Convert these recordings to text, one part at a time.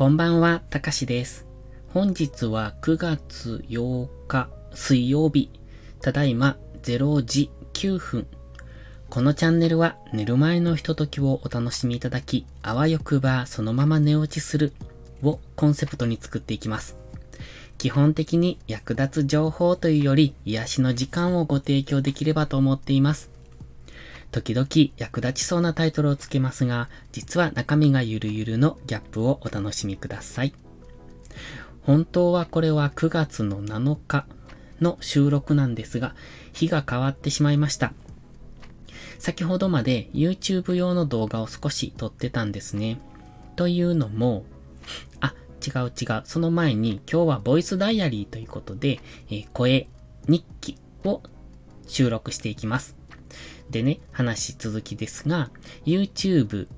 こんばんは、たかしです。本日は9月8日水曜日、ただいま0時9分。このチャンネルは寝る前のひとときをお楽しみいただき、あわよくばそのまま寝落ちするをコンセプトに作っていきます。基本的に役立つ情報というより癒しの時間をご提供できればと思っています。時々役立ちそうなタイトルをつけますが、実は中身がゆるゆるのギャップをお楽しみください。本当はこれは9月の7日の収録なんですが、日が変わってしまいました。先ほどまで YouTube 用の動画を少し撮ってたんですね。というのも、あ、違う違う。その前に今日はボイスダイアリーということで、えー声日記を収録していきます。でね、話続きですが、YouTube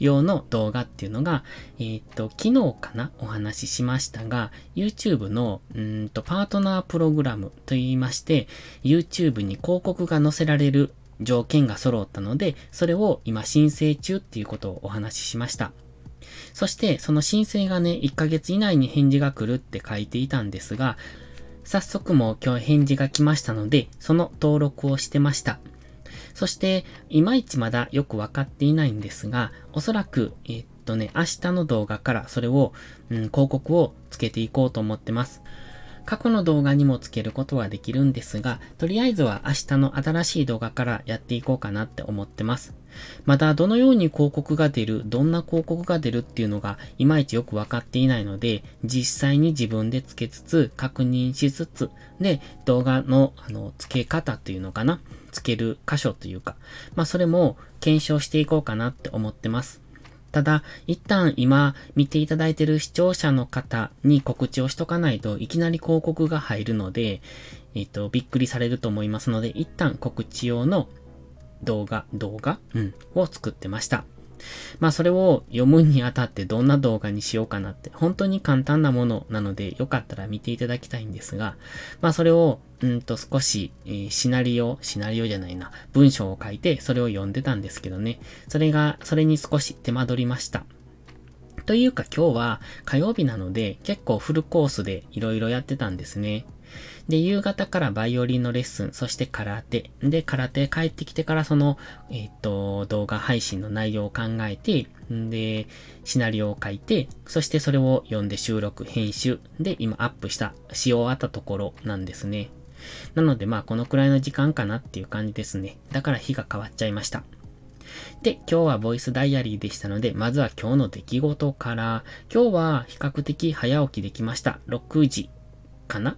用の動画っていうのが、えーっと、昨日かなお話ししましたが、YouTube の、うんと、パートナープログラムと言いまして、YouTube に広告が載せられる条件が揃ったので、それを今申請中っていうことをお話ししました。そして、その申請がね、1ヶ月以内に返事が来るって書いていたんですが、早速も今日返事が来ましたので、その登録をしてました。そして、いまいちまだよくわかっていないんですが、おそらく、えーっとね、明日の動画からそれを、うん、広告をつけていこうと思ってます。過去の動画にもつけることはできるんですが、とりあえずは明日の新しい動画からやっていこうかなって思ってます。まだどのように広告が出る、どんな広告が出るっていうのがいまいちよくわかっていないので、実際に自分でつけつつ、確認しつつ、で、動画の、あの、付け方っていうのかなつける箇所というか、まあそれも検証していこうかなって思ってます。ただ、一旦今見ていただいている視聴者の方に告知をしとかないといきなり広告が入るので、えっ、と、びっくりされると思いますので、一旦告知用の動画、動画？うん。を作ってました。まあそれを読むにあたってどんな動画にしようかなって、本当に簡単なものなのでよかったら見ていただきたいんですが、まあそれを、うんと少し、えーシナリオ、シナリオじゃないな、文章を書いてそれを読んでたんですけどね、それが、それに少し手間取りました。というか今日は火曜日なので結構フルコースで色々やってたんですね。で、夕方からバイオリンのレッスン、そして空手。で、空手帰ってきてからその、えっ、と、動画配信の内容を考えて、んで、シナリオを書いて、そしてそれを読んで収録、編集。で、今アップした、し終わったところなんですね。なのでまあこのくらいの時間かなっていう感じですね。だから日が変わっちゃいました。で、今日はボイスダイアリーでしたので、まずは今日の出来事から、今日は比較的早起きできました。6時かな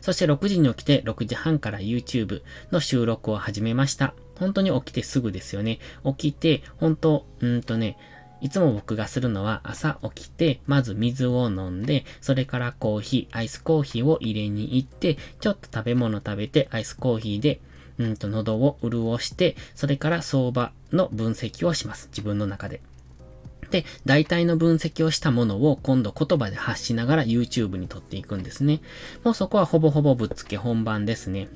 そして6時に起きて6時半から YouTube の収録を始めました。本当に起きてすぐですよね。起きて、本当、うんとね、いつも僕がするのは朝起きて、まず水を飲んで、それからコーヒー、アイスコーヒーを入れに行って、ちょっと食べ物食べて、アイスコーヒーで、うんと喉を潤して、それから相場の分析をします。自分の中で。で、大体の分析をしたものを今度言葉で発しながら YouTube に撮っていくんですね。もうそこはほぼほぼぶっつけ本番ですね。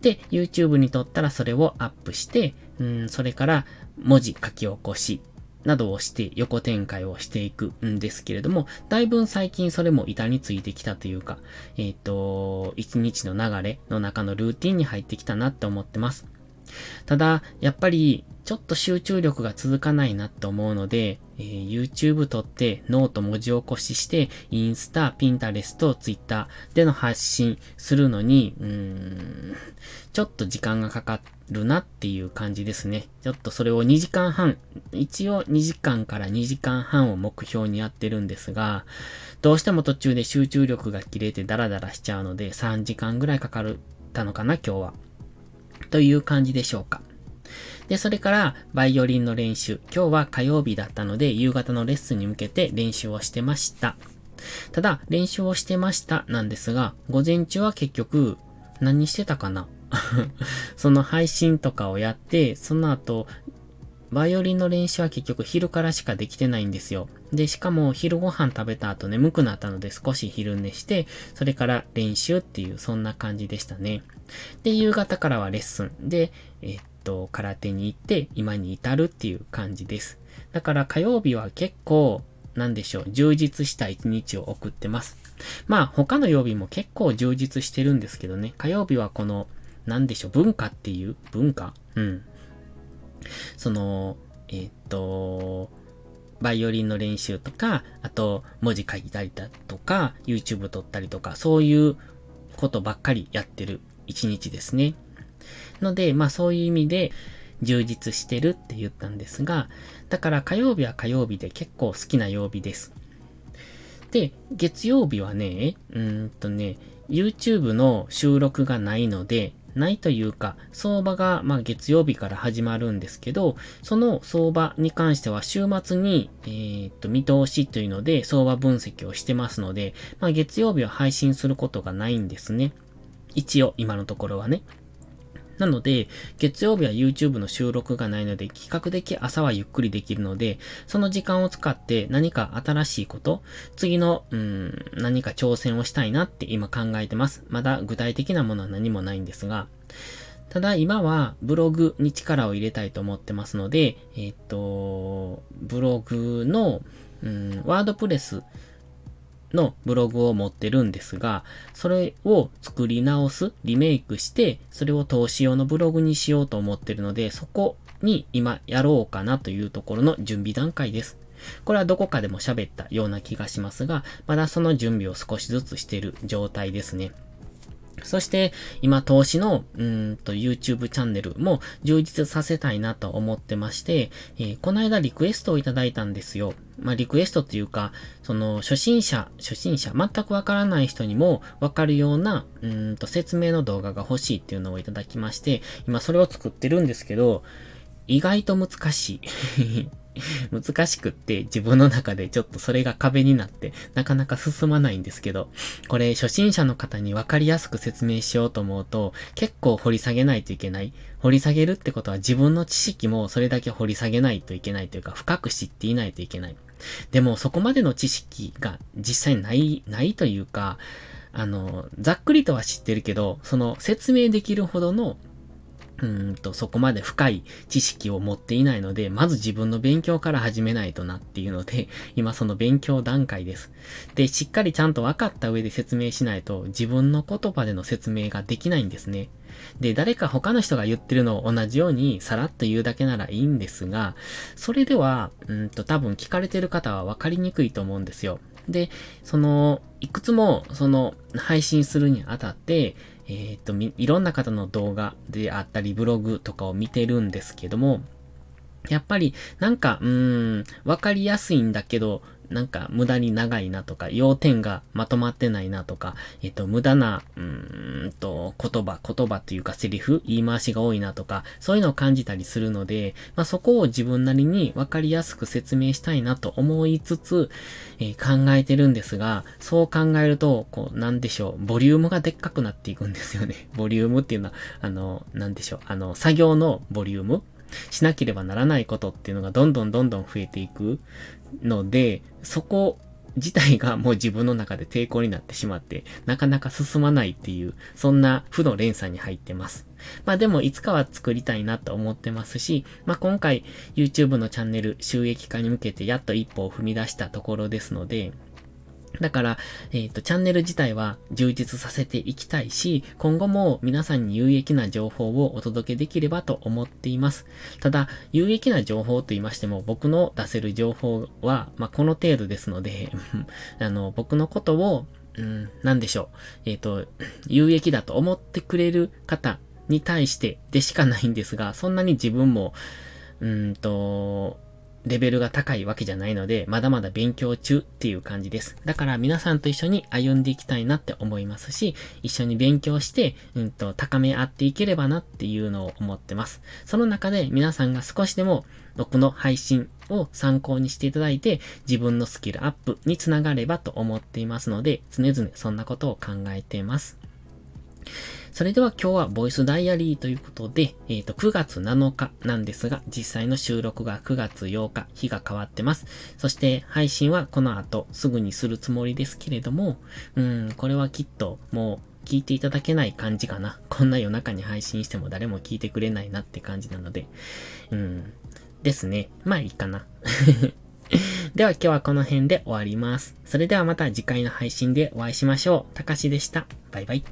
で、YouTube に撮ったらそれをアップして、うん、それから文字書き起こし、などをして横展開をしていくんですけれども、だいぶ最近それも板についてきたというか、えっ、と、一日の流れの中のルーティンに入ってきたなって思ってます。ただ、やっぱり、ちょっと集中力が続かないなって思うので、えー YouTube 撮ってノート文字起こしして、インスタ、ピンタレスト、ツイッターでの発信するのに、うーん、ちょっと時間がかかるなっていう感じですね。ちょっとそれを2時間半、一応2時間から2時間半を目標にやってるんですが、どうしても途中で集中力が切れてダラダラしちゃうので、3時間ぐらいかかるたのかな、今日は。という感じでしょうか。で、それから、バイオリンの練習。今日は火曜日だったので、夕方のレッスンに向けて練習をしてました。ただ、練習をしてましたなんですが、午前中は結局、何してたかな？その配信とかをやって、その後、バイオリンの練習は結局昼からしかできてないんですよ。で、しかも昼ご飯食べた後眠くなったので少し昼寝して、それから練習っていうそんな感じでしたね。で、夕方からはレッスンで、えっと、空手に行って今に至るっていう感じです。だから火曜日は結構なんでしょう、充実した一日を送ってます。まあ、他の曜日も結構充実してるんですけどね、火曜日はこの、なんでしょう、文化っていう文化？うん。その、えー、っと、バイオリンの練習とか、あと文字書いたりだとか、YouTube 撮ったりとか、そういうことばっかりやってる一日ですね。ので、まあそういう意味で充実してるって言ったんですが、だから火曜日は火曜日で結構好きな曜日です。で、月曜日はね、うんとね、YouTube の収録がないので、ないというか、相場が、まあ、月曜日から始まるんですけど、その相場に関しては週末に、えー、っと、見通しというので相場分析をしてますので、まあ、月曜日は配信することがないんですね。一応、今のところはね。なので、月曜日は YouTube の収録がないので、比較的朝はゆっくりできるので、その時間を使って何か新しいこと、次の、うん、何か挑戦をしたいなって今考えてます。まだ具体的なものは何もないんですが、ただ今はブログに力を入れたいと思ってますので、えっ、と、ブログの、うん、ワードプレスのブログを持ってるんですが、それを作り直す、リメイクして、それを投資用のブログにしようと思ってるので、そこに今やろうかなというところの準備段階です。これはどこかでも喋ったような気がしますが、まだその準備を少しずつしている状態ですね。そして、今、投資の、うんと、YouTube チャンネルも充実させたいなと思ってまして、えー、この間リクエストをいただいたんですよ。まあ、リクエストっていうか、その、初心者、初心者、全くわからない人にもわかるような、うんと、説明の動画が欲しいっていうのをいただきまして、今それを作ってるんですけど、意外と難しい。難しくって自分の中でちょっとそれが壁になってなかなか進まないんですけど、これ初心者の方にわかりやすく説明しようと思うと結構掘り下げないといけない。掘り下げるってことは自分の知識もそれだけ掘り下げないといけないというか深く知っていないといけない。でもそこまでの知識が実際ない、ないというか、あの、ざっくりとは知ってるけど、その説明できるほどのうんと、そこまで深い知識を持っていないので、まず自分の勉強から始めないとなっていうので、今その勉強段階です。で、しっかりちゃんと分かった上で説明しないと、自分の言葉での説明ができないんですね。で、誰か他の人が言ってるのを同じようにさらっと言うだけならいいんですが、それでは、うんと多分聞かれてる方は分かりにくいと思うんですよ。で、その、いくつも、その、配信するにあたって、えっ、と、いろんな方の動画であったり、ブログとかを見てるんですけども、やっぱり、なんか、うーん、わかりやすいんだけど、なんか無駄に長いなとか、要点がまとまってないなとか、えっと、無駄な、うーんと、言葉、言葉というかセリフ、言い回しが多いなとか、そういうのを感じたりするので、まあ、そこを自分なりにわかりやすく説明したいなと思いつつ、えー、考えてるんですが、そう考えると、こう、なんでしょう、ボリュームがでっかくなっていくんですよね。ボリュームっていうのは、あの、なんでしょう、あの、作業のボリュームしなければならないことっていうのがどんどんどんどん増えていくので、そこ自体がもう自分の中で抵抗になってしまって、なかなか進まないっていう、そんな負の連鎖に入ってます。まあでもいつかは作りたいなと思ってますし、まあ今回 YouTube のチャンネル収益化に向けてやっと一歩を踏み出したところですので、だから、えっ、ー、と、チャンネル自体は充実させていきたいし、今後も皆さんに有益な情報をお届けできればと思っています。ただ、有益な情報と言いましても、僕の出せる情報は、まあ、この程度ですので あの、僕のことを、うん、なんでしょう。えっ、ー、と、有益だと思ってくれる方に対してでしかないんですが、そんなに自分も、うんと、レベルが高いわけじゃないので、まだまだ勉強中っていう感じです。だから皆さんと一緒に歩んでいきたいなって思いますし、一緒に勉強して、うんと、高め合っていければなっていうのを思ってます。その中で皆さんが少しでも僕の配信を参考にしていただいて、自分のスキルアップにつながればと思っていますので、常々そんなことを考えています。それでは今日はボイスダイアリーということで、えっ、ー、と、9月7日なんですが、実際の収録が9月8日、日が変わってます。そして配信はこの後すぐにするつもりですけれども、うん、これはきっともう聞いていただけない感じかな。こんな夜中に配信しても誰も聞いてくれないなって感じなので、うん、ですね。まあいいかな。では今日はこの辺で終わります。それではまた次回の配信でお会いしましょう。たかしでした。バイバイ。